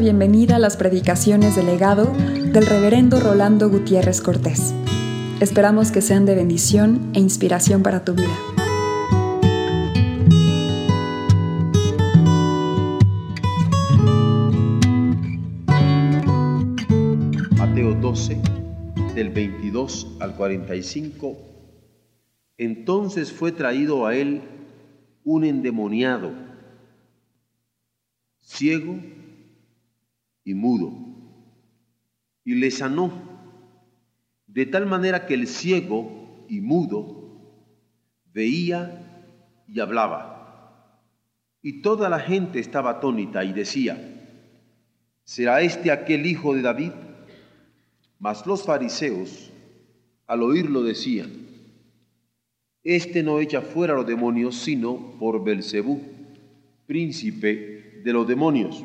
bienvenida a las predicaciones del legado del reverendo Rolando Gutiérrez Cortés. Esperamos que sean de bendición e inspiración para tu vida. Mateo 12, del 22 al 45. Entonces fue traído a él un endemoniado, ciego y mudo, y le sanó, de tal manera que el ciego y mudo veía y hablaba. Y toda la gente estaba atónita y decía, ¿será este aquel hijo de David? Mas los fariseos, al oírlo, decían, Este no echa fuera los demonios, sino por Belcebú, príncipe de los demonios.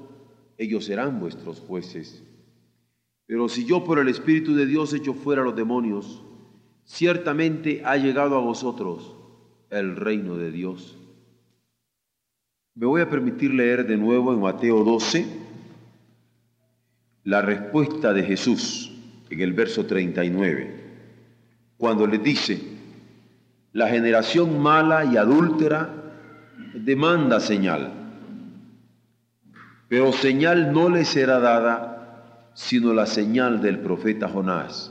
ellos serán vuestros jueces. Pero si yo por el Espíritu de Dios echo fuera los demonios, ciertamente ha llegado a vosotros el reino de Dios. Me voy a permitir leer de nuevo en Mateo 12 la respuesta de Jesús en el verso 39, cuando le dice, la generación mala y adúltera demanda señal pero señal no le será dada sino la señal del profeta Jonás.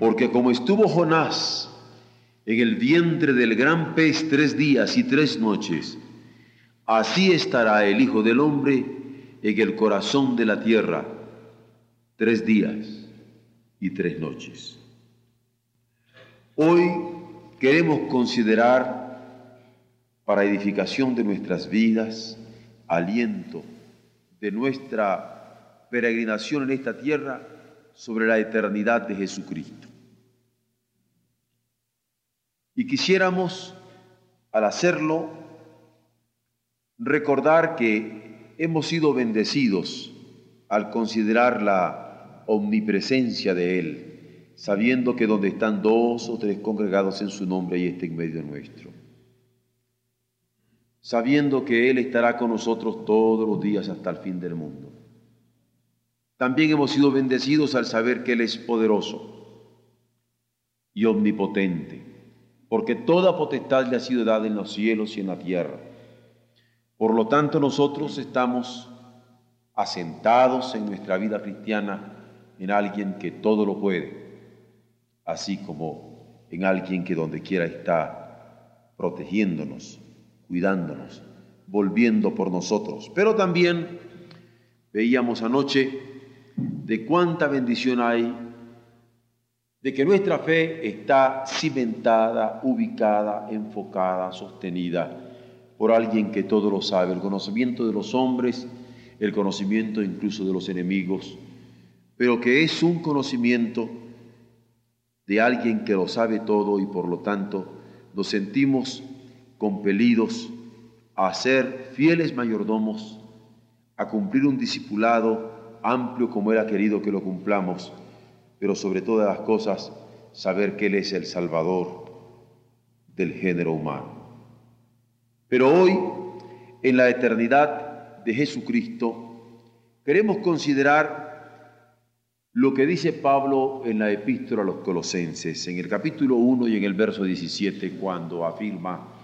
Porque como estuvo Jonás en el vientre del gran pez tres días y tres noches, así estará el Hijo del Hombre en el corazón de la tierra tres días y tres noches. Hoy queremos considerar para edificación de nuestras vidas, aliento de nuestra peregrinación en esta tierra sobre la eternidad de Jesucristo. Y quisiéramos, al hacerlo, recordar que hemos sido bendecidos al considerar la omnipresencia de Él, sabiendo que donde están dos o tres congregados en su nombre, y está en medio nuestro sabiendo que Él estará con nosotros todos los días hasta el fin del mundo. También hemos sido bendecidos al saber que Él es poderoso y omnipotente, porque toda potestad le ha sido dada en los cielos y en la tierra. Por lo tanto, nosotros estamos asentados en nuestra vida cristiana en alguien que todo lo puede, así como en alguien que donde quiera está protegiéndonos, cuidándonos, volviendo por nosotros. Pero también veíamos anoche de cuánta bendición hay, de que nuestra fe está cimentada, ubicada, enfocada, sostenida por alguien que todo lo sabe, el conocimiento de los hombres, el conocimiento incluso de los enemigos, pero que es un conocimiento de alguien que lo sabe todo y por lo tanto nos sentimos compelidos a ser fieles mayordomos, a cumplir un discipulado amplio como era querido que lo cumplamos, pero sobre todas las cosas saber que Él es el Salvador del género humano. Pero hoy, en la eternidad de Jesucristo, queremos considerar lo que dice Pablo en la epístola a los colosenses, en el capítulo 1 y en el verso 17, cuando afirma,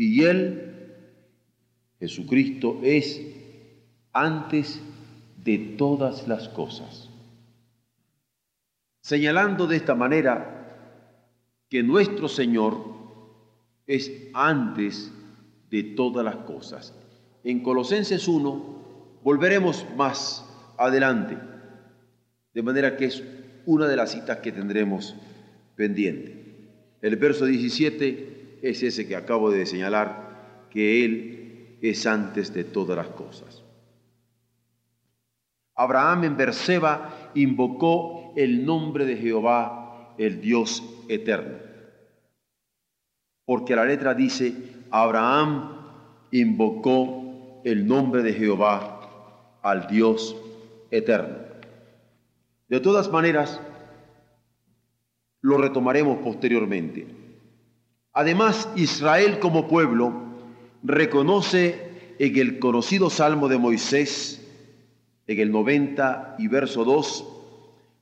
y Él, Jesucristo, es antes de todas las cosas. Señalando de esta manera que nuestro Señor es antes de todas las cosas. En Colosenses 1 volveremos más adelante, de manera que es una de las citas que tendremos pendiente. El verso 17 es ese que acabo de señalar, que Él es antes de todas las cosas. Abraham en Berseba invocó el nombre de Jehová, el Dios eterno. Porque la letra dice, Abraham invocó el nombre de Jehová al Dios eterno. De todas maneras, lo retomaremos posteriormente. Además, Israel como pueblo reconoce en el conocido Salmo de Moisés, en el 90 y verso 2,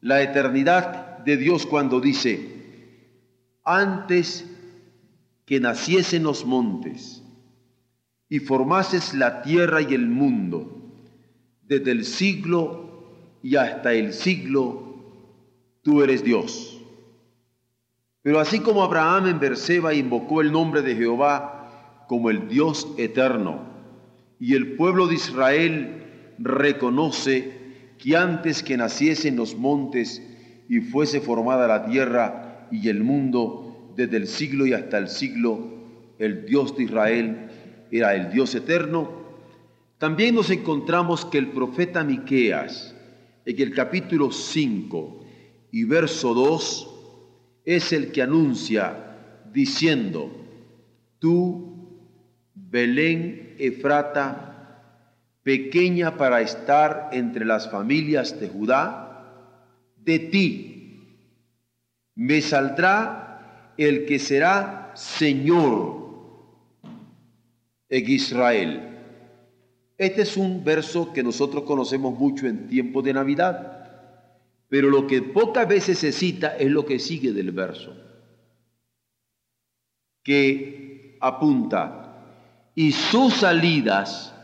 la eternidad de Dios cuando dice, antes que naciesen los montes y formases la tierra y el mundo, desde el siglo y hasta el siglo, tú eres Dios. Pero así como Abraham en Berseba invocó el nombre de Jehová como el Dios eterno, y el pueblo de Israel reconoce que antes que naciesen los montes y fuese formada la tierra y el mundo, desde el siglo y hasta el siglo, el Dios de Israel era el Dios eterno, también nos encontramos que el profeta Miqueas, en el capítulo 5 y verso 2, es el que anuncia diciendo, tú, Belén Efrata, pequeña para estar entre las familias de Judá, de ti me saldrá el que será Señor en Israel. Este es un verso que nosotros conocemos mucho en tiempo de Navidad pero lo que pocas veces se cita es lo que sigue del verso, que apunta, y sus salidas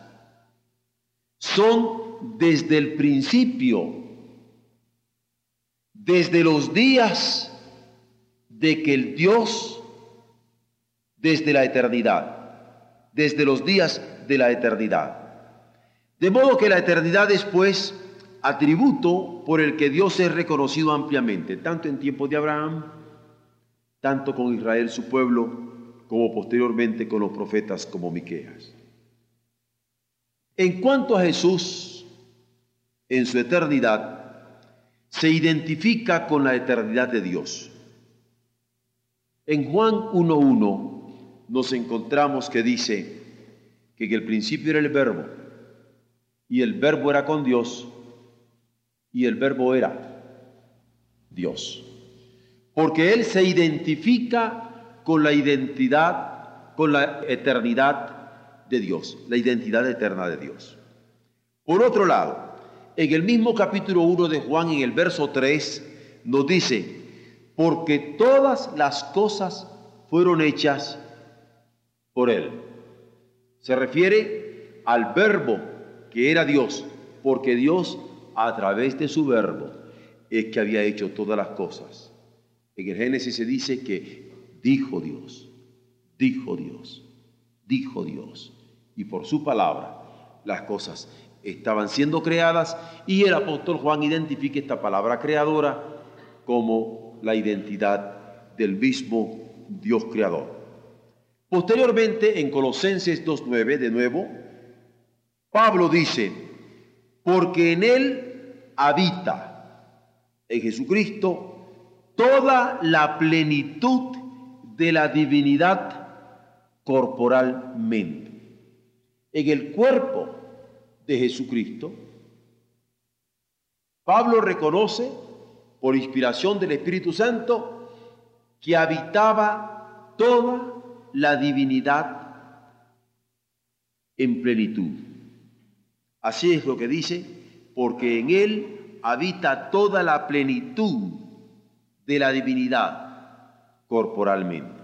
son desde el principio, desde los días de que el Dios, desde la eternidad, desde los días de la eternidad. De modo que la eternidad después atributo por el que Dios es reconocido ampliamente, tanto en tiempos de Abraham, tanto con Israel su pueblo, como posteriormente con los profetas como Miqueas. En cuanto a Jesús, en su eternidad, se identifica con la eternidad de Dios. En Juan 1.1 nos encontramos que dice que en el principio era el verbo y el verbo era con Dios y el verbo era Dios. Porque Él se identifica con la identidad, con la eternidad de Dios, la identidad eterna de Dios. Por otro lado, en el mismo capítulo 1 de Juan, en el verso 3, nos dice, porque todas las cosas fueron hechas por Él. Se refiere al verbo que era Dios, porque Dios a través de su verbo es que había hecho todas las cosas. En el Génesis se dice que dijo Dios, dijo Dios, dijo Dios. Y por su palabra las cosas estaban siendo creadas y el apóstol Juan identifica esta palabra creadora como la identidad del mismo Dios creador. Posteriormente, en Colosenses 2.9, de nuevo, Pablo dice, porque en Él habita, en Jesucristo, toda la plenitud de la divinidad corporalmente. En el cuerpo de Jesucristo, Pablo reconoce, por inspiración del Espíritu Santo, que habitaba toda la divinidad en plenitud. Así es lo que dice, porque en Él habita toda la plenitud de la divinidad corporalmente.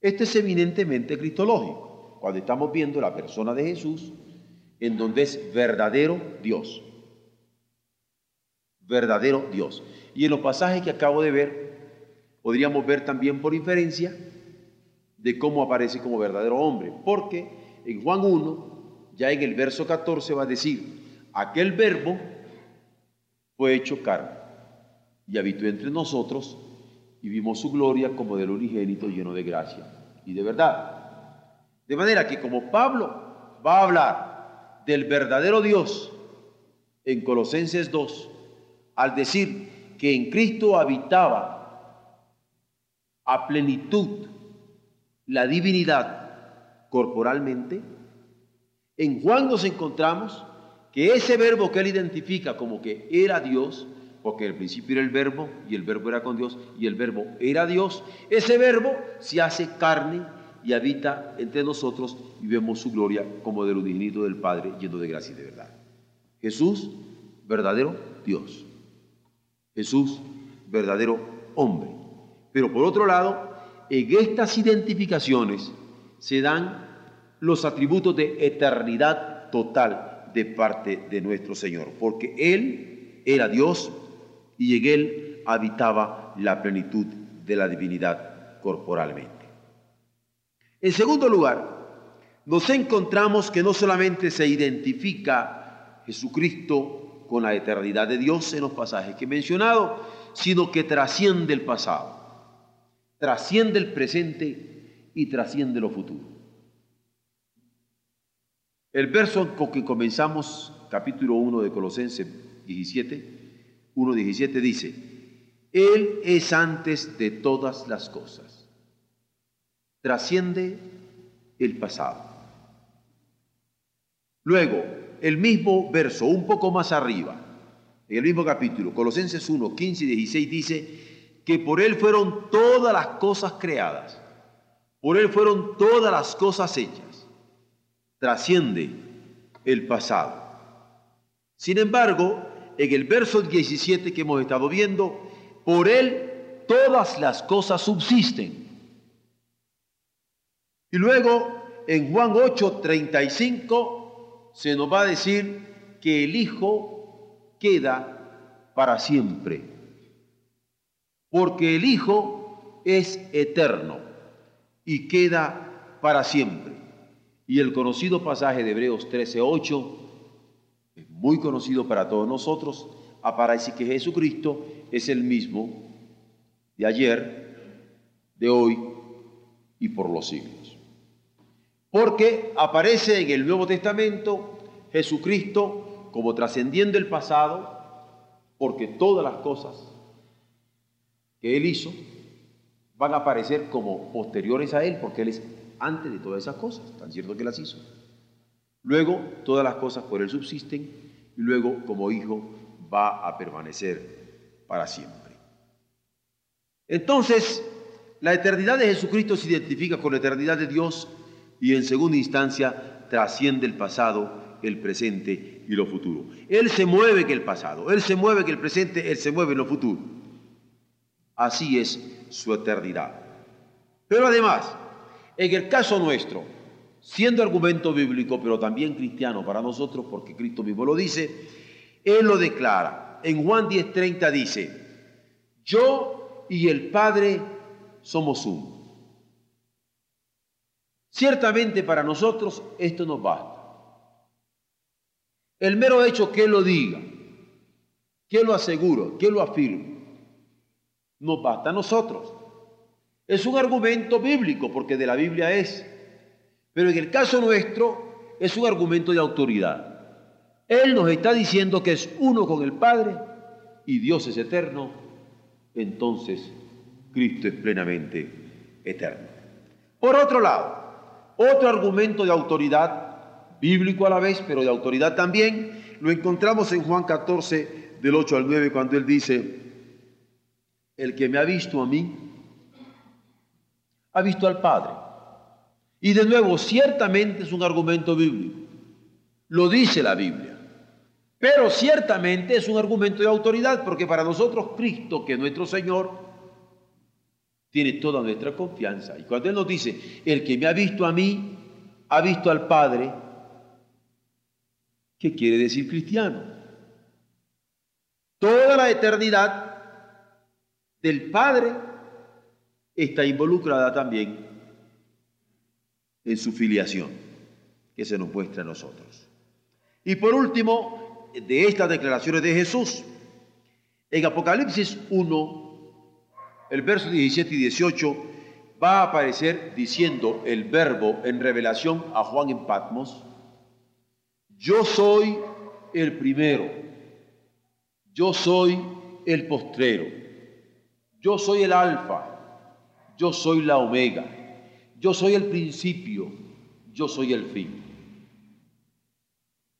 Este es eminentemente cristológico, cuando estamos viendo la persona de Jesús, en donde es verdadero Dios. Verdadero Dios. Y en los pasajes que acabo de ver, podríamos ver también por inferencia de cómo aparece como verdadero hombre, porque en Juan 1 ya en el verso 14 va a decir, aquel verbo fue hecho carne y habitó entre nosotros y vimos su gloria como del unigénito lleno de gracia y de verdad. De manera que como Pablo va a hablar del verdadero Dios en Colosenses 2, al decir que en Cristo habitaba a plenitud la divinidad corporalmente, en Juan nos encontramos que ese verbo que él identifica como que era Dios, porque el principio era el verbo y el verbo era con Dios y el verbo era Dios, ese verbo se hace carne y habita entre nosotros y vemos su gloria como del unigénito del Padre lleno de gracia y de verdad. Jesús, verdadero Dios. Jesús, verdadero hombre. Pero por otro lado, en estas identificaciones se dan los atributos de eternidad total de parte de nuestro Señor, porque Él era Dios y en Él habitaba la plenitud de la divinidad corporalmente. En segundo lugar, nos encontramos que no solamente se identifica Jesucristo con la eternidad de Dios en los pasajes que he mencionado, sino que trasciende el pasado, trasciende el presente y trasciende lo futuro. El verso con que comenzamos, capítulo 1 de Colosenses 17, 1.17 dice, Él es antes de todas las cosas, trasciende el pasado. Luego, el mismo verso, un poco más arriba, en el mismo capítulo, Colosenses 1, 15 y 16 dice que por Él fueron todas las cosas creadas, por Él fueron todas las cosas hechas trasciende el pasado. Sin embargo, en el verso 17 que hemos estado viendo, por él todas las cosas subsisten. Y luego en Juan 8:35 se nos va a decir que el Hijo queda para siempre. Porque el Hijo es eterno y queda para siempre. Y el conocido pasaje de Hebreos 13:8, es muy conocido para todos nosotros, aparece que Jesucristo es el mismo de ayer, de hoy y por los siglos. Porque aparece en el Nuevo Testamento Jesucristo como trascendiendo el pasado, porque todas las cosas que Él hizo van a aparecer como posteriores a Él, porque Él es antes de todas esas cosas, tan cierto que las hizo. Luego, todas las cosas por Él subsisten y luego, como Hijo, va a permanecer para siempre. Entonces, la eternidad de Jesucristo se identifica con la eternidad de Dios y en segunda instancia trasciende el pasado, el presente y lo futuro. Él se mueve que el pasado, Él se mueve que el presente, Él se mueve en lo futuro. Así es su eternidad. Pero además, en el caso nuestro, siendo argumento bíblico, pero también cristiano para nosotros, porque Cristo mismo lo dice, Él lo declara. En Juan 10:30 dice, yo y el Padre somos uno. Ciertamente para nosotros esto nos basta. El mero hecho que Él lo diga, que lo aseguro, que lo afirme, nos basta a nosotros. Es un argumento bíblico, porque de la Biblia es. Pero en el caso nuestro es un argumento de autoridad. Él nos está diciendo que es uno con el Padre y Dios es eterno. Entonces Cristo es plenamente eterno. Por otro lado, otro argumento de autoridad, bíblico a la vez, pero de autoridad también, lo encontramos en Juan 14, del 8 al 9, cuando él dice, el que me ha visto a mí, ha visto al Padre. Y de nuevo, ciertamente es un argumento bíblico. Lo dice la Biblia. Pero ciertamente es un argumento de autoridad, porque para nosotros Cristo, que es nuestro Señor, tiene toda nuestra confianza. Y cuando Él nos dice, el que me ha visto a mí, ha visto al Padre, ¿qué quiere decir cristiano? Toda la eternidad del Padre está involucrada también en su filiación, que se nos muestra a nosotros. Y por último, de estas declaraciones de Jesús, en Apocalipsis 1, el verso 17 y 18, va a aparecer diciendo el verbo en revelación a Juan en Patmos, yo soy el primero, yo soy el postrero, yo soy el alfa, yo soy la omega, yo soy el principio, yo soy el fin.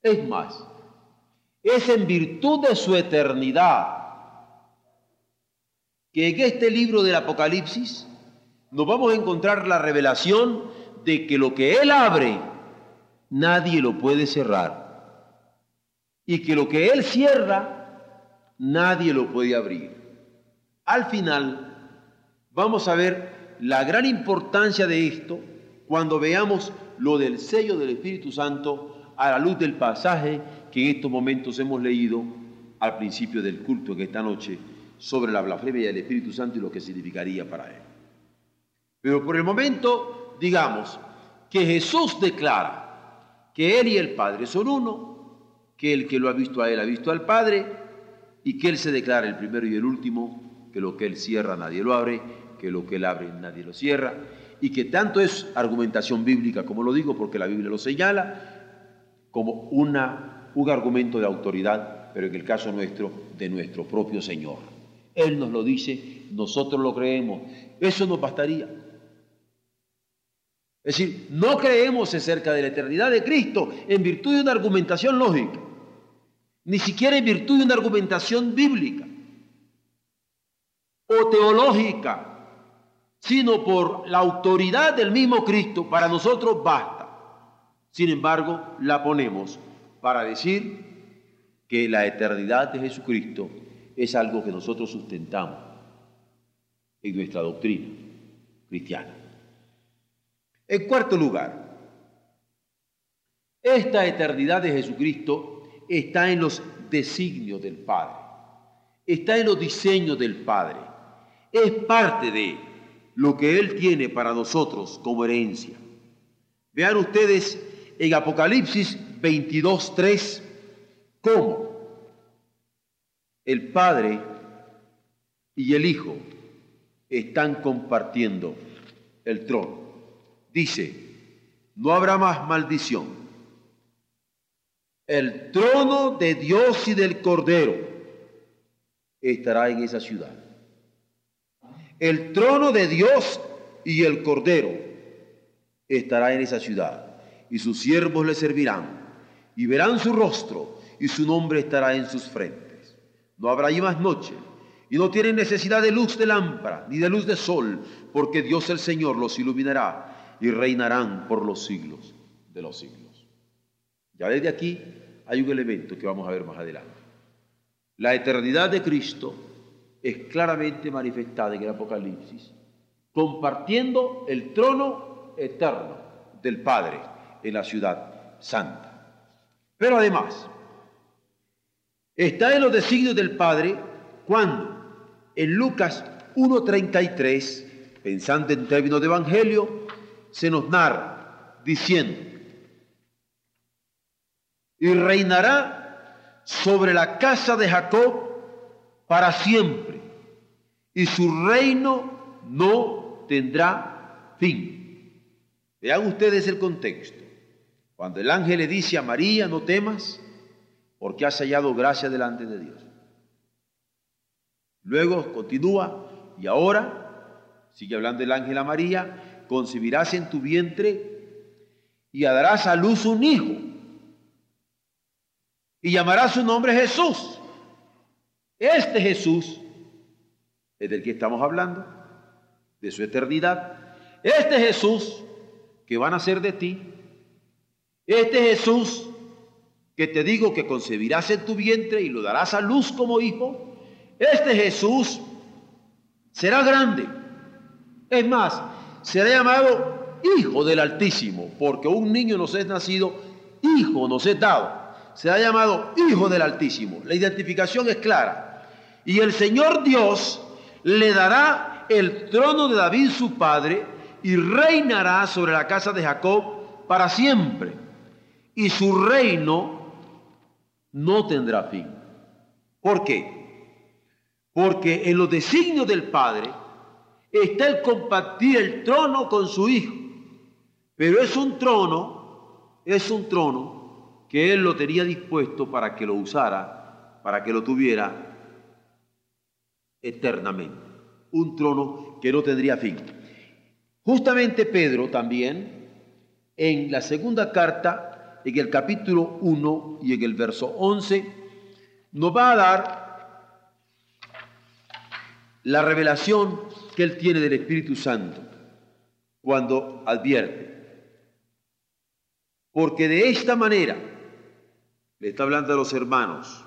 Es más, es en virtud de su eternidad que en este libro del Apocalipsis nos vamos a encontrar la revelación de que lo que Él abre, nadie lo puede cerrar. Y que lo que Él cierra, nadie lo puede abrir. Al final, vamos a ver la gran importancia de esto cuando veamos lo del sello del Espíritu Santo a la luz del pasaje que en estos momentos hemos leído al principio del culto que esta noche sobre la blasfemia del Espíritu Santo y lo que significaría para él. Pero por el momento, digamos que Jesús declara que él y el Padre son uno, que el que lo ha visto a él ha visto al Padre y que él se declara el primero y el último, que lo que él cierra nadie lo abre, que lo que él abre nadie lo cierra y que tanto es argumentación bíblica como lo digo porque la Biblia lo señala, como una, un argumento de autoridad, pero en el caso nuestro, de nuestro propio Señor. Él nos lo dice, nosotros lo creemos. Eso nos bastaría. Es decir, no creemos acerca de la eternidad de Cristo en virtud de una argumentación lógica, ni siquiera en virtud de una argumentación bíblica o teológica, sino por la autoridad del mismo Cristo. Para nosotros basta. Sin embargo, la ponemos para decir que la eternidad de Jesucristo es algo que nosotros sustentamos en nuestra doctrina cristiana. En cuarto lugar, esta eternidad de Jesucristo está en los designios del Padre, está en los diseños del Padre, es parte de lo que Él tiene para nosotros como herencia. Vean ustedes en Apocalipsis 22.3 cómo el Padre y el Hijo están compartiendo el trono. Dice, no habrá más maldición. El trono de Dios y del Cordero estará en esa ciudad. El trono de Dios y el Cordero estará en esa ciudad y sus siervos le servirán, y verán su rostro, y su nombre estará en sus frentes. No habrá allí más noche, y no tienen necesidad de luz de lámpara, ni de luz de sol, porque Dios el Señor los iluminará, y reinarán por los siglos de los siglos. Ya desde aquí hay un elemento que vamos a ver más adelante. La eternidad de Cristo es claramente manifestada en el Apocalipsis, compartiendo el trono eterno del Padre en la ciudad santa. Pero además, está en los designios del Padre cuando en Lucas 1.33, pensando en términos de Evangelio, se nos narra diciendo, y reinará sobre la casa de Jacob para siempre, y su reino no tendrá fin. Vean ustedes el contexto. Cuando el ángel le dice a María, no temas, porque has hallado gracia delante de Dios. Luego continúa, y ahora, sigue hablando el ángel a María, concebirás en tu vientre y darás a luz un hijo, y llamarás su nombre Jesús. Este Jesús es del que estamos hablando, de su eternidad. Este Jesús que van a ser de ti, este Jesús que te digo que concebirás en tu vientre y lo darás a luz como hijo, este Jesús será grande. Es más, será llamado Hijo del Altísimo, porque un niño nos es nacido, hijo nos es dado. Será llamado Hijo del Altísimo. La identificación es clara. Y el Señor Dios le dará el trono de David su padre y reinará sobre la casa de Jacob para siempre y su reino no tendrá fin. ¿Por qué? Porque en los designios del Padre está el compartir el trono con su Hijo. Pero es un trono, es un trono que Él lo tenía dispuesto para que lo usara, para que lo tuviera eternamente. Un trono que no tendría fin. Justamente Pedro también, en la segunda carta, en el capítulo 1 y en el verso 11, nos va a dar la revelación que él tiene del Espíritu Santo cuando advierte. Porque de esta manera, le está hablando a los hermanos,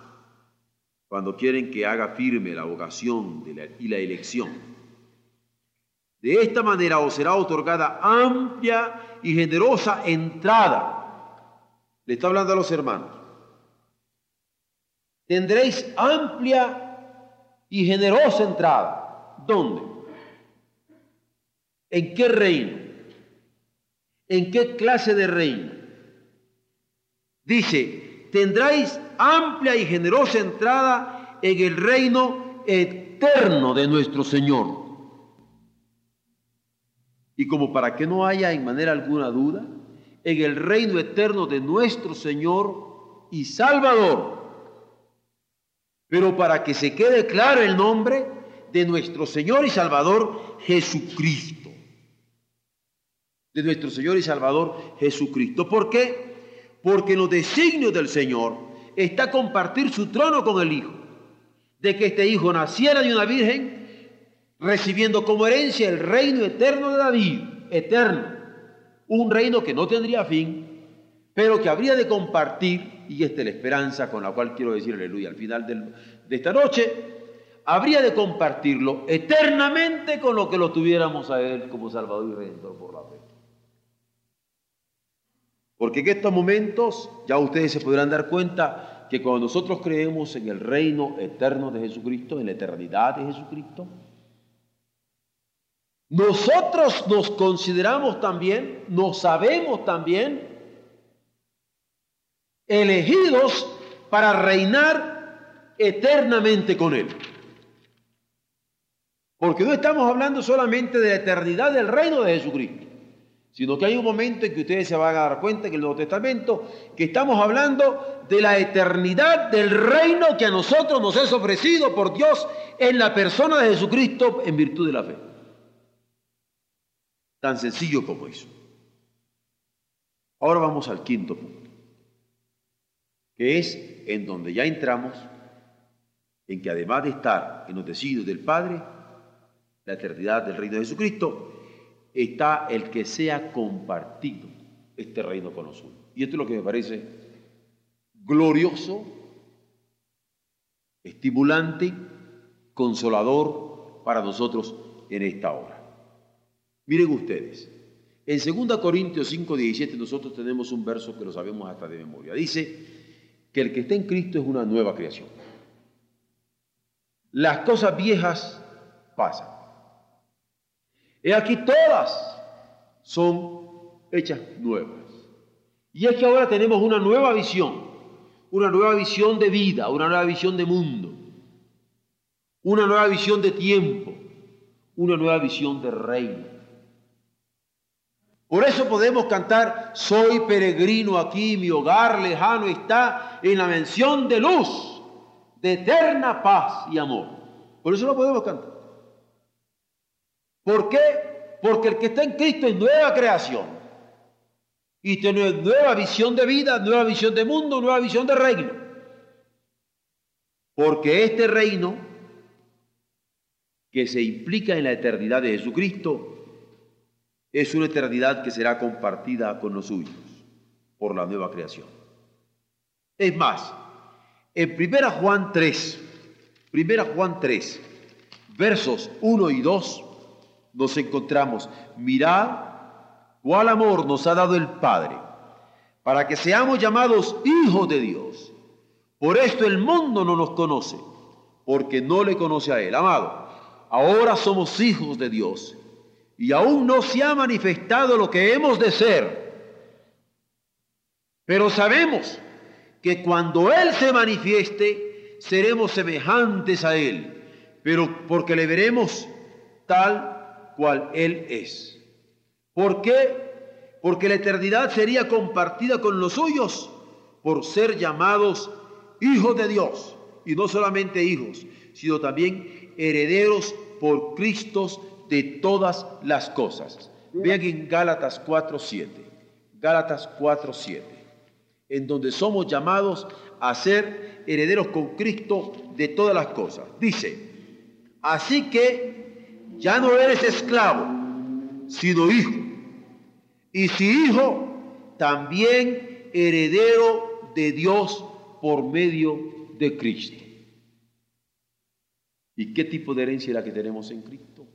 cuando quieren que haga firme la vocación y la elección. De esta manera os será otorgada amplia y generosa entrada. Le está hablando a los hermanos. Tendréis amplia y generosa entrada. ¿Dónde? ¿En qué reino? ¿En qué clase de reino? Dice, tendréis amplia y generosa entrada en el reino eterno de nuestro Señor. Y como para que no haya en manera alguna duda, en el reino eterno de nuestro Señor y Salvador. Pero para que se quede claro el nombre de nuestro Señor y Salvador Jesucristo. De nuestro Señor y Salvador Jesucristo. ¿Por qué? Porque en los designios del Señor está compartir su trono con el Hijo. De que este Hijo naciera de una virgen recibiendo como herencia el reino eterno de David, eterno, un reino que no tendría fin, pero que habría de compartir, y esta es la esperanza con la cual quiero decir aleluya al final de esta noche, habría de compartirlo eternamente con lo que lo tuviéramos a Él como Salvador y Redentor por la fe. Porque en estos momentos ya ustedes se podrán dar cuenta que cuando nosotros creemos en el reino eterno de Jesucristo, en la eternidad de Jesucristo, nosotros nos consideramos también, nos sabemos también elegidos para reinar eternamente con Él. Porque no estamos hablando solamente de la eternidad del reino de Jesucristo, sino que hay un momento en que ustedes se van a dar cuenta en el Nuevo Testamento que estamos hablando de la eternidad del reino que a nosotros nos es ofrecido por Dios en la persona de Jesucristo en virtud de la fe. Tan sencillo como eso. Ahora vamos al quinto punto, que es en donde ya entramos, en que además de estar en los deseos del Padre, la eternidad del reino de Jesucristo, está el que sea compartido este reino con nosotros. Y esto es lo que me parece glorioso, estimulante, consolador para nosotros en esta hora. Miren ustedes, en 2 Corintios 5, 17 nosotros tenemos un verso que lo sabemos hasta de memoria. Dice que el que está en Cristo es una nueva creación. Las cosas viejas pasan. He aquí todas son hechas nuevas. Y es que ahora tenemos una nueva visión, una nueva visión de vida, una nueva visión de mundo, una nueva visión de tiempo, una nueva visión de reino. Por eso podemos cantar, soy peregrino aquí, mi hogar lejano está en la mención de luz, de eterna paz y amor. Por eso lo podemos cantar. ¿Por qué? Porque el que está en Cristo es nueva creación. Y tiene nueva visión de vida, nueva visión de mundo, nueva visión de reino. Porque este reino que se implica en la eternidad de Jesucristo es una eternidad que será compartida con los suyos por la nueva creación. Es más, en 1 Juan 3, 1 Juan 3, versos 1 y 2, nos encontramos, mirad cuál amor nos ha dado el Padre, para que seamos llamados hijos de Dios. Por esto el mundo no nos conoce, porque no le conoce a Él. Amado, ahora somos hijos de Dios y aún no se ha manifestado lo que hemos de ser. Pero sabemos que cuando Él se manifieste, seremos semejantes a Él, pero porque le veremos tal cual Él es. ¿Por qué? Porque la eternidad sería compartida con los suyos por ser llamados hijos de Dios, y no solamente hijos, sino también herederos por Cristo de todas las cosas. Vean en Gálatas 4.7, Gálatas 4.7, en donde somos llamados a ser herederos con Cristo de todas las cosas. Dice, así que ya no eres esclavo, sino hijo. Y si hijo, también heredero de Dios por medio de Cristo. ¿Y qué tipo de herencia es la que tenemos en Cristo?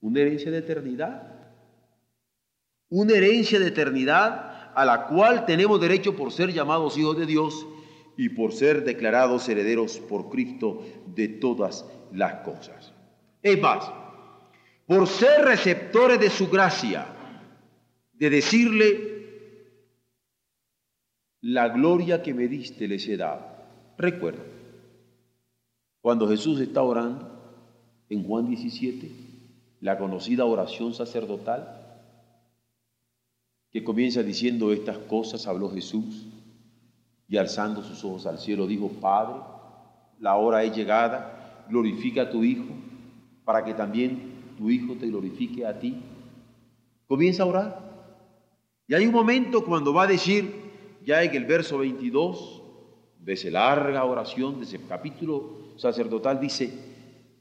Una herencia de eternidad. Una herencia de eternidad a la cual tenemos derecho por ser llamados hijos de Dios y por ser declarados herederos por Cristo de todas las cosas. Es más, por ser receptores de su gracia, de decirle, la gloria que me diste les he dado. Recuerda, cuando Jesús está orando en Juan 17, la conocida oración sacerdotal, que comienza diciendo estas cosas, habló Jesús, y alzando sus ojos al cielo dijo, Padre, la hora es llegada, glorifica a tu Hijo, para que también tu Hijo te glorifique a ti. Comienza a orar. Y hay un momento cuando va a decir, ya en el verso 22, de esa larga oración, de ese capítulo sacerdotal, dice,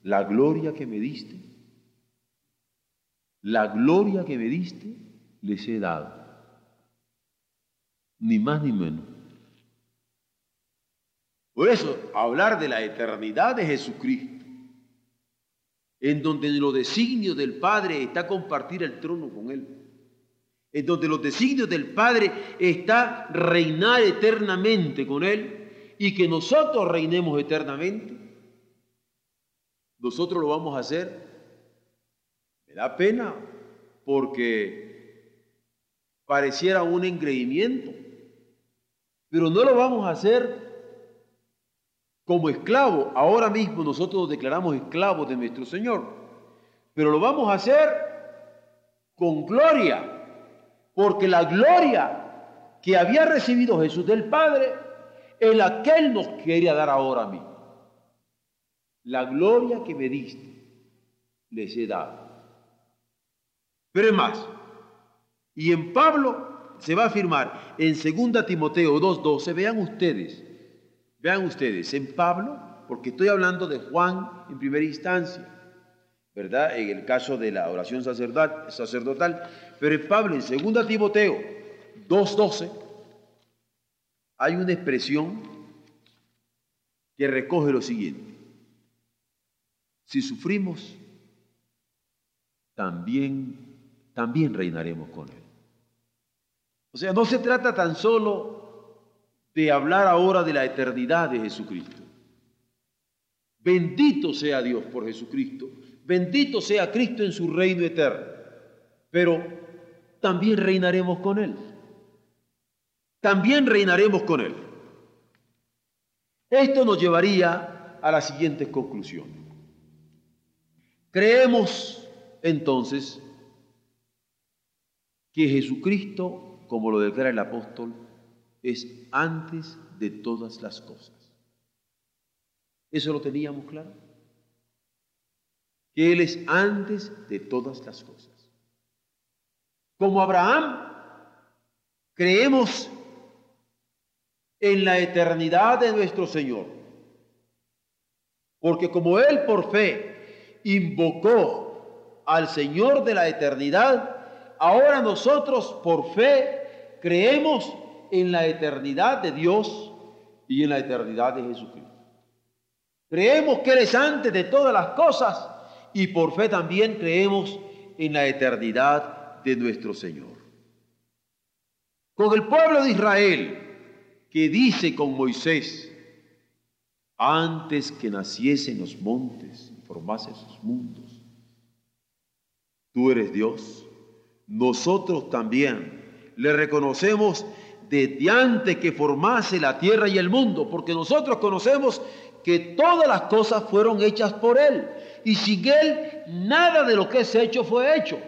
la gloria que me diste, la gloria que me diste, les he dado. Ni más ni menos. Por eso, hablar de la eternidad de Jesucristo, en donde los designios del Padre está compartir el trono con Él, en donde los designios del Padre está reinar eternamente con Él y que nosotros reinemos eternamente, nosotros lo vamos a hacer. Me da pena porque pareciera un engreimiento, pero no lo vamos a hacer como esclavo. Ahora mismo nosotros nos declaramos esclavos de nuestro Señor, pero lo vamos a hacer con gloria, porque la gloria que había recibido Jesús del Padre es la que Él nos quería dar ahora a mí. La gloria que me diste les he dado. Pero es más, y en Pablo se va a afirmar en 2 Timoteo 2.12, vean ustedes, Vean ustedes, en Pablo, porque estoy hablando de Juan en primera instancia, ¿verdad? En el caso de la oración sacerdotal, pero en Pablo, en 2 Timoteo 2.12, hay una expresión que recoge lo siguiente. Si sufrimos, también, también reinaremos con Él. O sea, no se trata tan solo de hablar ahora de la eternidad de Jesucristo. Bendito sea Dios por Jesucristo. Bendito sea Cristo en su reino eterno. Pero también reinaremos con Él. También reinaremos con Él. Esto nos llevaría a la siguiente conclusión. Creemos entonces que Jesucristo, como lo declara el apóstol, es antes de todas las cosas. ¿Eso lo teníamos claro? Que Él es antes de todas las cosas. Como Abraham, creemos en la eternidad de nuestro Señor. Porque como Él por fe invocó al Señor de la eternidad, ahora nosotros por fe creemos en la eternidad de Dios y en la eternidad de Jesucristo. Creemos que Él es antes de todas las cosas y por fe también creemos en la eternidad de nuestro Señor. Con el pueblo de Israel que dice con Moisés, antes que naciesen los montes y formasen sus mundos, tú eres Dios, nosotros también le reconocemos desde antes que formase la tierra y el mundo, porque nosotros conocemos que todas las cosas fueron hechas por Él, y sin Él nada de lo que es hecho fue hecho.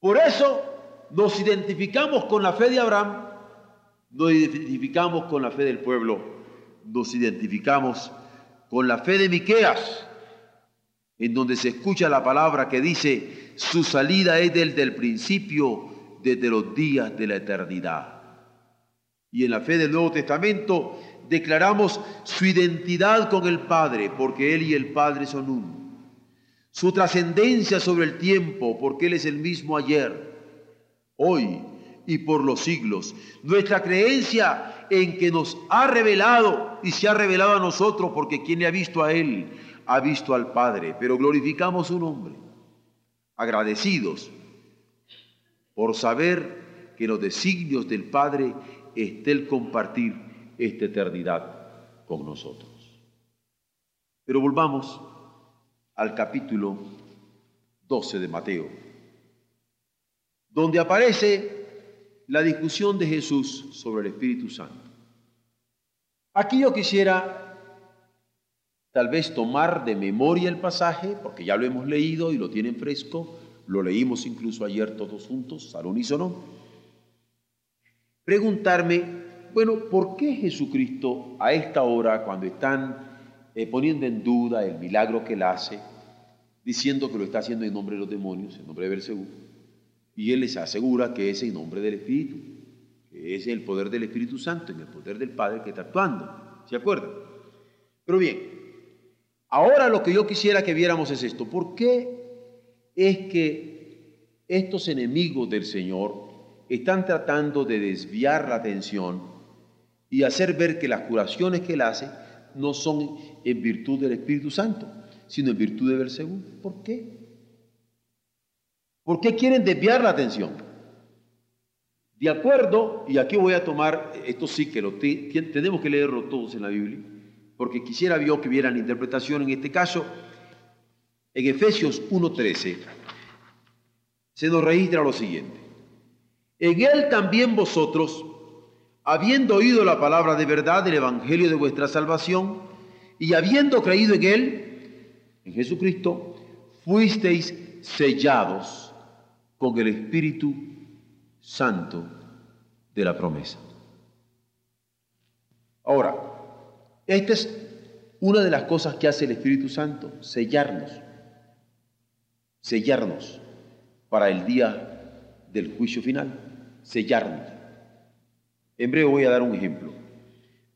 Por eso nos identificamos con la fe de Abraham, nos identificamos con la fe del pueblo, nos identificamos con la fe de Miqueas, en donde se escucha la palabra que dice, su salida es desde el principio, desde los días de la eternidad. Y en la fe del Nuevo Testamento declaramos su identidad con el Padre, porque Él y el Padre son uno. Su trascendencia sobre el tiempo, porque Él es el mismo ayer, hoy y por los siglos. Nuestra creencia en que nos ha revelado y se ha revelado a nosotros, porque quien le ha visto a Él, ha visto al Padre, pero glorificamos su nombre, agradecidos por saber que los designios del Padre esté el compartir esta eternidad con nosotros. Pero volvamos al capítulo 12 de Mateo, donde aparece la discusión de Jesús sobre el Espíritu Santo. Aquí yo quisiera tal vez tomar de memoria el pasaje, porque ya lo hemos leído y lo tienen fresco, lo leímos incluso ayer todos juntos, al unísono. Preguntarme, bueno, ¿por qué Jesucristo a esta hora, cuando están eh, poniendo en duda el milagro que él hace, diciendo que lo está haciendo en nombre de los demonios, en nombre de Belcebú, y él les asegura que es en nombre del Espíritu, que es el poder del Espíritu Santo, en el poder del Padre que está actuando, ¿se acuerdan? Pero bien, Ahora lo que yo quisiera que viéramos es esto. ¿Por qué es que estos enemigos del Señor están tratando de desviar la atención y hacer ver que las curaciones que Él hace no son en virtud del Espíritu Santo, sino en virtud de Belcebú? ¿Por qué? ¿Por qué quieren desviar la atención? De acuerdo, y aquí voy a tomar, esto sí que lo tenemos que leerlo todos en la Biblia, porque quisiera yo que vieran interpretación en este caso. En Efesios 1.13 se nos registra lo siguiente. En él también vosotros, habiendo oído la palabra de verdad del Evangelio de vuestra salvación, y habiendo creído en él, en Jesucristo, fuisteis sellados con el Espíritu Santo de la promesa. Ahora, esta es una de las cosas que hace el Espíritu Santo, sellarnos, sellarnos para el día del juicio final, sellarnos. En breve voy a dar un ejemplo,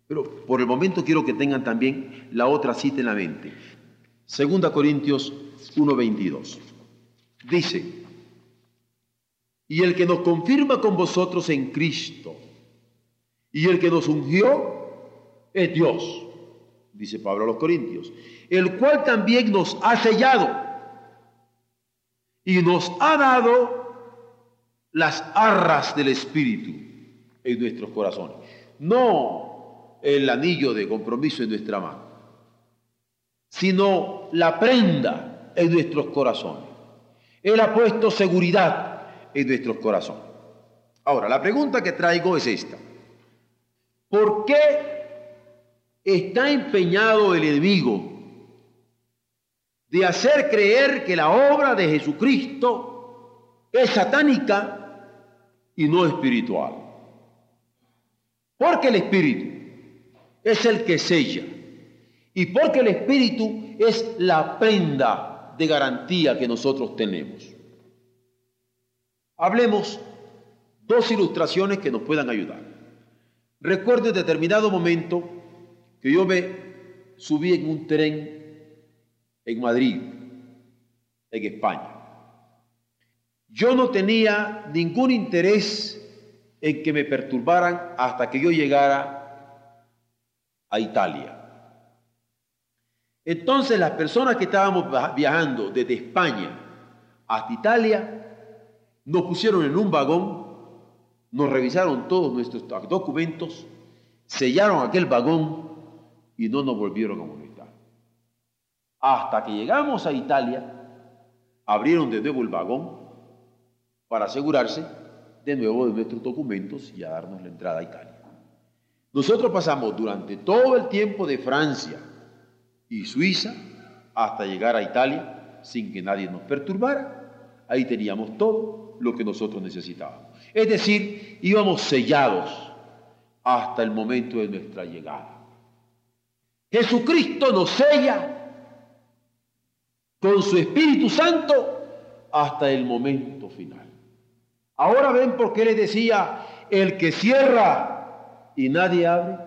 pero por el momento quiero que tengan también la otra cita en la mente. Segunda Corintios 1:22. Dice, y el que nos confirma con vosotros en Cristo, y el que nos ungió es Dios dice Pablo a los Corintios, el cual también nos ha sellado y nos ha dado las arras del Espíritu en nuestros corazones. No el anillo de compromiso en nuestra mano, sino la prenda en nuestros corazones. Él ha puesto seguridad en nuestros corazones. Ahora, la pregunta que traigo es esta. ¿Por qué está empeñado el enemigo de hacer creer que la obra de Jesucristo es satánica y no espiritual. Porque el Espíritu es el que sella y porque el Espíritu es la prenda de garantía que nosotros tenemos. Hablemos dos ilustraciones que nos puedan ayudar. Recuerdo en determinado momento que yo me subí en un tren en Madrid, en España. Yo no tenía ningún interés en que me perturbaran hasta que yo llegara a Italia. Entonces las personas que estábamos viajando desde España hasta Italia nos pusieron en un vagón, nos revisaron todos nuestros documentos, sellaron aquel vagón y no nos volvieron a molestar. Hasta que llegamos a Italia, abrieron de nuevo el vagón para asegurarse de nuevo de nuestros documentos y a darnos la entrada a Italia. Nosotros pasamos durante todo el tiempo de Francia y Suiza hasta llegar a Italia sin que nadie nos perturbara. Ahí teníamos todo lo que nosotros necesitábamos. Es decir, íbamos sellados hasta el momento de nuestra llegada. Jesucristo nos sella con su Espíritu Santo hasta el momento final. Ahora ven por qué le decía, el que cierra y nadie abre,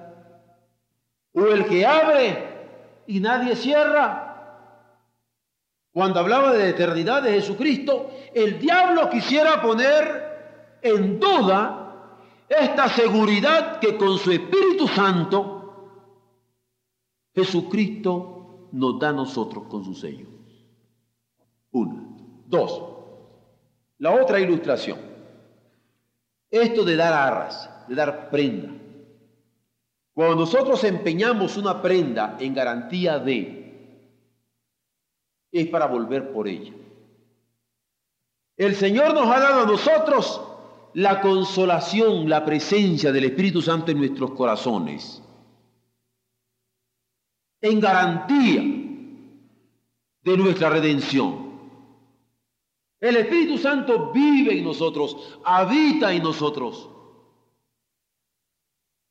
o el que abre y nadie cierra. Cuando hablaba de la eternidad de Jesucristo, el diablo quisiera poner en duda esta seguridad que con su Espíritu Santo Jesucristo nos da a nosotros con su sello. Una. Dos. La otra ilustración. Esto de dar arras, de dar prenda. Cuando nosotros empeñamos una prenda en garantía de, es para volver por ella. El Señor nos ha dado a nosotros la consolación, la presencia del Espíritu Santo en nuestros corazones en garantía de nuestra redención. El Espíritu Santo vive en nosotros, habita en nosotros.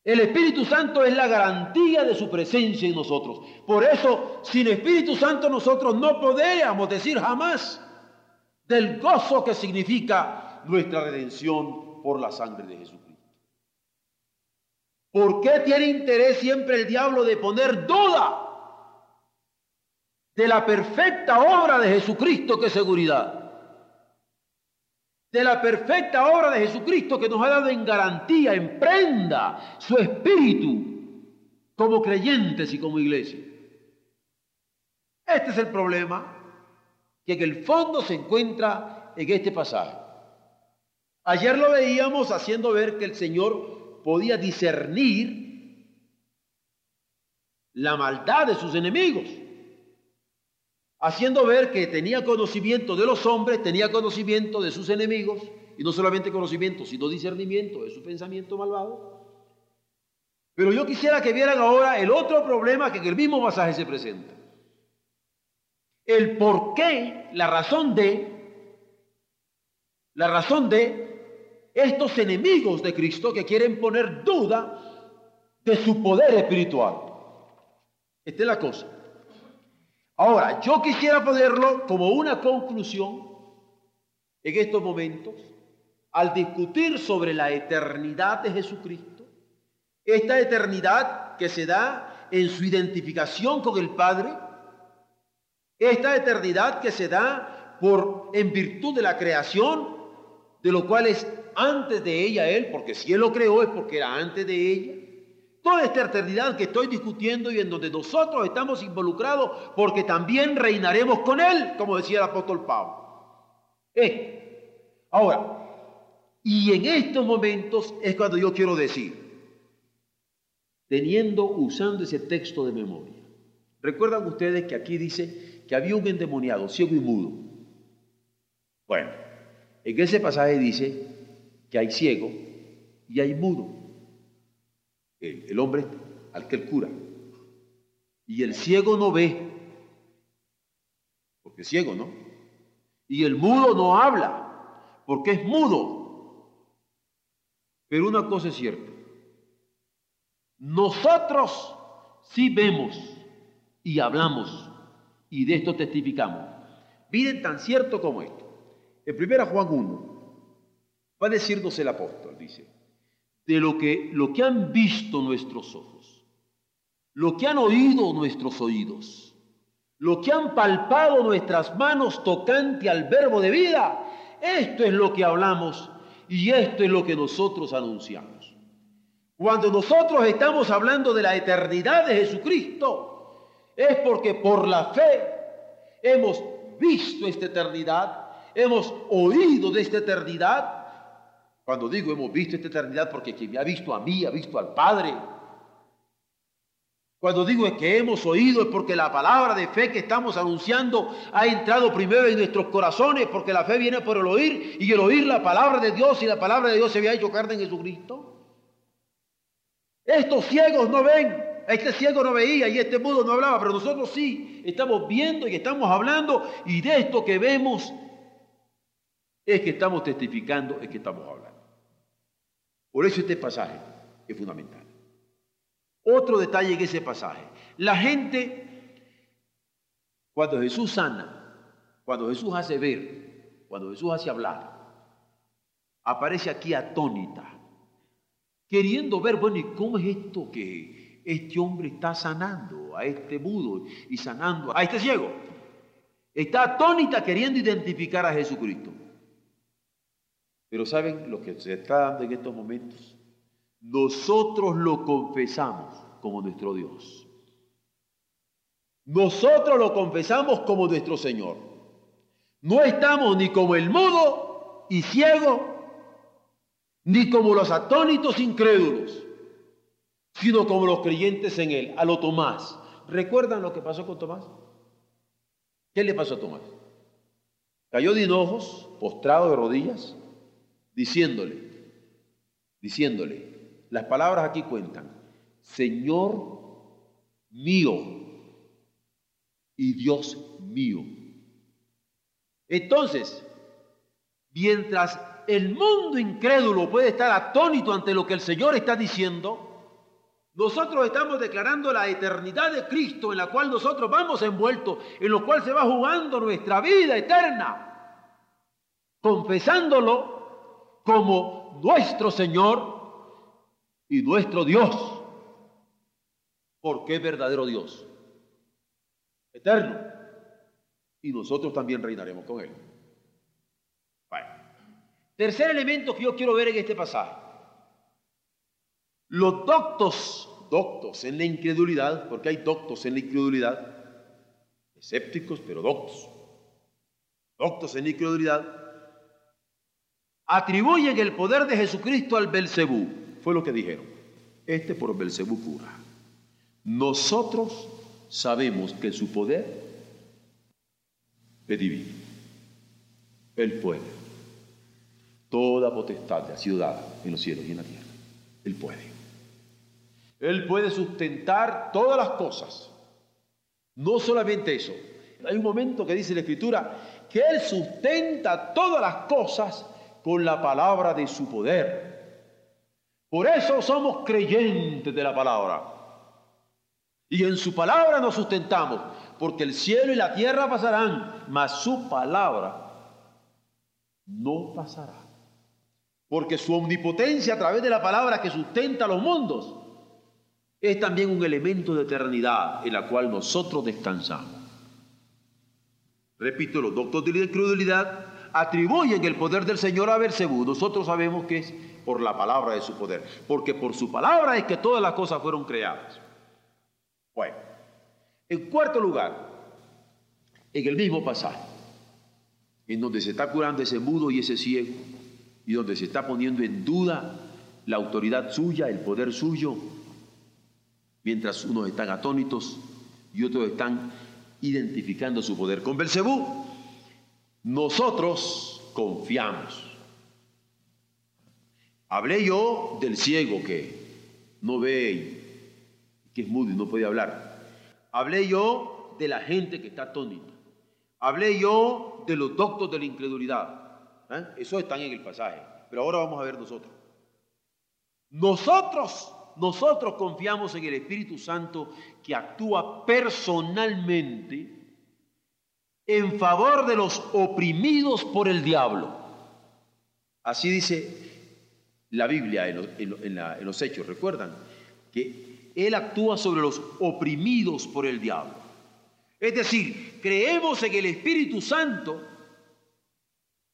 El Espíritu Santo es la garantía de su presencia en nosotros. Por eso, sin Espíritu Santo nosotros no podríamos decir jamás del gozo que significa nuestra redención por la sangre de Jesucristo. ¿Por qué tiene interés siempre el diablo de poner duda de la perfecta obra de Jesucristo que seguridad? De la perfecta obra de Jesucristo que nos ha dado en garantía, en prenda, su espíritu como creyentes y como iglesia. Este es el problema que en el fondo se encuentra en este pasaje. Ayer lo veíamos haciendo ver que el Señor podía discernir la maldad de sus enemigos, haciendo ver que tenía conocimiento de los hombres, tenía conocimiento de sus enemigos, y no solamente conocimiento, sino discernimiento de su pensamiento malvado. Pero yo quisiera que vieran ahora el otro problema que en el mismo pasaje se presenta. El por qué, la razón de, la razón de estos enemigos de Cristo que quieren poner duda de su poder espiritual. Esta es la cosa. Ahora, yo quisiera ponerlo como una conclusión en estos momentos al discutir sobre la eternidad de Jesucristo, esta eternidad que se da en su identificación con el Padre, esta eternidad que se da por en virtud de la creación, de lo cual es antes de ella Él, porque si Él lo creó es porque era antes de ella. Toda esta eternidad que estoy discutiendo y en donde nosotros estamos involucrados, porque también reinaremos con Él, como decía el apóstol Pablo. Eh, ahora, y en estos momentos es cuando yo quiero decir, teniendo, usando ese texto de memoria. ¿Recuerdan ustedes que aquí dice que había un endemoniado, ciego y mudo? Bueno, en ese pasaje dice que hay ciego y hay mudo. El, hombre al que él cura. Y el ciego no ve, porque es ciego, ¿no? Y el mudo no habla, porque es mudo. Pero una cosa es cierta. Nosotros sí vemos y hablamos y de esto testificamos. Miren tan cierto como esto. En primera Juan 1, Va a decirnos el apóstol, dice, de lo que, lo que han visto nuestros ojos, lo que han oído nuestros oídos, lo que han palpado nuestras manos tocante al verbo de vida, esto es lo que hablamos y esto es lo que nosotros anunciamos. Cuando nosotros estamos hablando de la eternidad de Jesucristo, es porque por la fe hemos visto esta eternidad, hemos oído de esta eternidad cuando digo hemos visto esta eternidad, porque quien me ha visto a mí, ha visto al Padre. Cuando digo es que hemos oído es porque la palabra de fe que estamos anunciando ha entrado primero en nuestros corazones, porque la fe viene por el oír y el oír la palabra de Dios y la palabra de Dios se había hecho carne en Jesucristo. Estos ciegos no ven, este ciego no veía y este mudo no hablaba, pero nosotros sí estamos viendo y estamos hablando y de esto que vemos es que estamos testificando, es que estamos hablando. Por eso este pasaje es fundamental. Otro detalle en ese pasaje. La gente, cuando Jesús sana, cuando Jesús hace ver, cuando Jesús hace hablar, aparece aquí atónita, queriendo ver, bueno, ¿y cómo es esto que este hombre está sanando a este mudo y sanando a este ciego? Está atónita queriendo identificar a Jesucristo. Pero ¿saben lo que se está dando en estos momentos? Nosotros lo confesamos como nuestro Dios. Nosotros lo confesamos como nuestro Señor. No estamos ni como el mudo y ciego, ni como los atónitos incrédulos, sino como los creyentes en Él, a lo Tomás. ¿Recuerdan lo que pasó con Tomás? ¿Qué le pasó a Tomás? Cayó de hinojos, postrado de rodillas, diciéndole, diciéndole, las palabras aquí cuentan, Señor mío y Dios mío. Entonces, mientras el mundo incrédulo puede estar atónito ante lo que el Señor está diciendo, nosotros estamos declarando la eternidad de Cristo en la cual nosotros vamos envueltos, en lo cual se va jugando nuestra vida eterna, confesándolo como nuestro Señor y nuestro Dios, porque es verdadero Dios, eterno, y nosotros también reinaremos con Él. Tercer elemento que yo quiero ver en este pasaje. Los doctos, doctos en la incredulidad, porque hay doctos en la incredulidad, escépticos, pero doctos, doctos en la incredulidad, atribuyen el poder de Jesucristo al Belcebú. Fue lo que dijeron. Este por Belcebú cura. Nosotros sabemos que su poder es divino. Él puede. Toda potestad ha sido dada en los cielos y en la tierra. Él puede. Él puede sustentar todas las cosas. No solamente eso. Hay un momento que dice la Escritura que Él sustenta todas las cosas con la palabra de su poder. Por eso somos creyentes de la palabra. Y en su palabra nos sustentamos, porque el cielo y la tierra pasarán, mas su palabra no pasará porque su omnipotencia a través de la palabra que sustenta los mundos es también un elemento de eternidad en la cual nosotros descansamos. Repito, los doctores de incredulidad atribuyen el poder del Señor a Bersebú. Nosotros sabemos que es por la palabra de su poder, porque por su palabra es que todas las cosas fueron creadas. Bueno, en cuarto lugar, en el mismo pasaje, en donde se está curando ese mudo y ese ciego, y donde se está poniendo en duda la autoridad suya, el poder suyo, mientras unos están atónitos y otros están identificando su poder. Con Belcebú, nosotros confiamos. Hablé yo del ciego que no ve que es mudo y no puede hablar. Hablé yo de la gente que está atónita. Hablé yo de los doctos de la incredulidad. ¿Eh? Eso está en el pasaje. Pero ahora vamos a ver nosotros. Nosotros, nosotros confiamos en el Espíritu Santo que actúa personalmente en favor de los oprimidos por el diablo. Así dice la Biblia en los, hechos, recuerdan que Él actúa sobre los oprimidos por el diablo. Es decir, creemos en el Espíritu Santo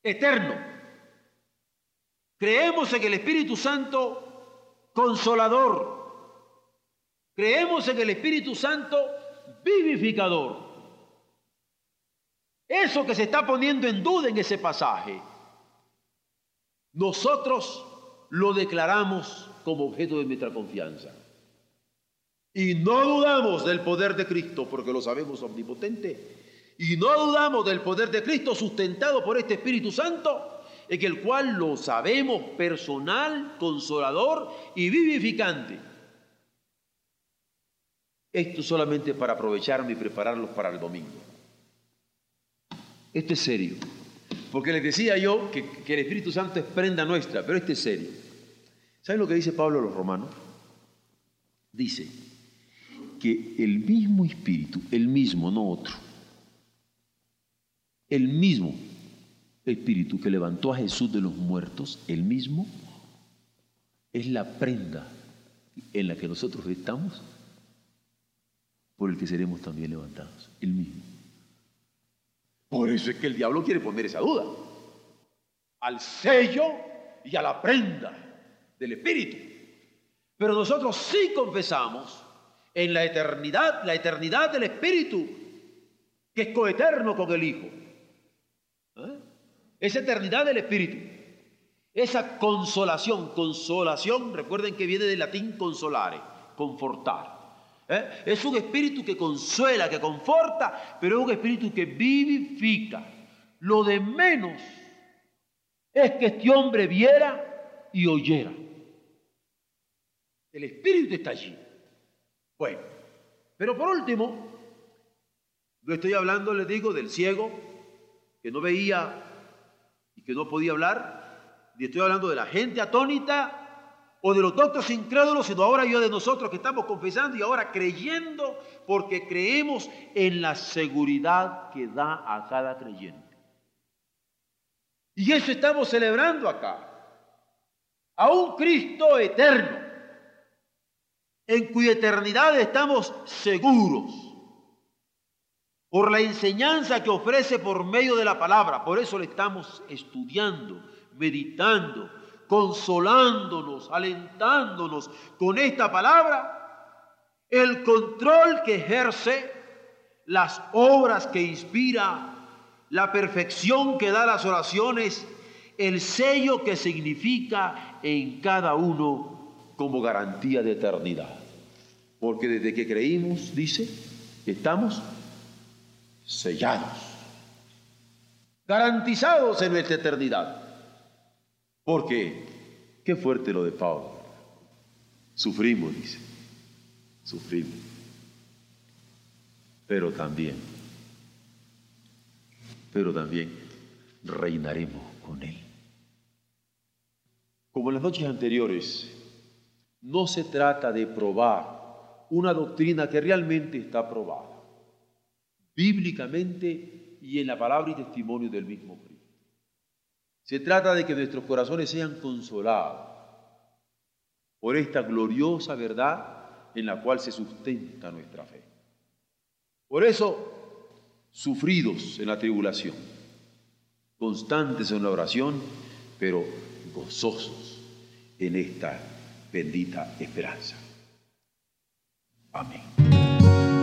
eterno. Creemos en el Espíritu Santo consolador. Creemos en el Espíritu Santo vivificador. Eso que se está poniendo en duda en ese pasaje, nosotros lo declaramos como objeto de nuestra confianza. Y no dudamos del poder de Cristo porque lo sabemos omnipotente y no dudamos del poder de Cristo sustentado por este Espíritu Santo, en el cual lo sabemos personal, consolador y vivificante. Esto solamente para aprovecharme y prepararlos para el domingo. Esto es serio. Porque les decía yo que, que el Espíritu Santo es prenda nuestra, pero esto es serio. ¿Saben lo que dice Pablo a los romanos? Dice que el mismo espíritu, el mismo, no otro, el mismo espíritu que levantó a Jesús de los muertos, el mismo, es la prenda en la que nosotros estamos por el que seremos también levantados, el mismo. Por eso es que el diablo quiere poner esa duda al sello y a la prenda del Espíritu. Pero nosotros sí confesamos en la eternidad, la eternidad del Espíritu, que es coeterno con el Hijo. ¿Eh? Esa eternidad del Espíritu, esa consolación, consolación, recuerden que viene del latín consolare, confortar. ¿Eh? Es un espíritu que consuela, que conforta, pero es un espíritu que vivifica. Lo de menos es que este hombre viera y oyera. El espíritu está allí. Bueno, pero por último, no estoy hablando, les digo, del ciego que no veía y que no podía hablar, ni estoy hablando de la gente atónita o de los doctores incrédulos, sino ahora yo de nosotros que estamos confesando y ahora creyendo porque creemos en la seguridad que da a cada creyente. Y eso estamos celebrando acá. A un Cristo eterno, en cuya eternidad estamos seguros por la enseñanza que ofrece por medio de la palabra. Por eso le estamos estudiando, meditando, consolándonos, alentándonos con esta palabra. El control que ejerce, las obras que inspira, la perfección que da las oraciones, el sello que significa en cada uno como garantía de eternidad. Porque desde que creímos, dice, estamos sellados, garantizados en nuestra eternidad. Porque, qué fuerte lo de Pablo. Sufrimos, dice, sufrimos. Pero también pero también reinaremos con Él. Como en las noches anteriores, no se trata de probar una doctrina que realmente está probada, bíblicamente y en la palabra y testimonio del mismo Cristo. Se trata de que nuestros corazones sean consolados por esta gloriosa verdad en la cual se sustenta nuestra fe. Por eso sufridos en la tribulación, constantes en la oración, pero gozosos en esta bendita esperanza. Amén.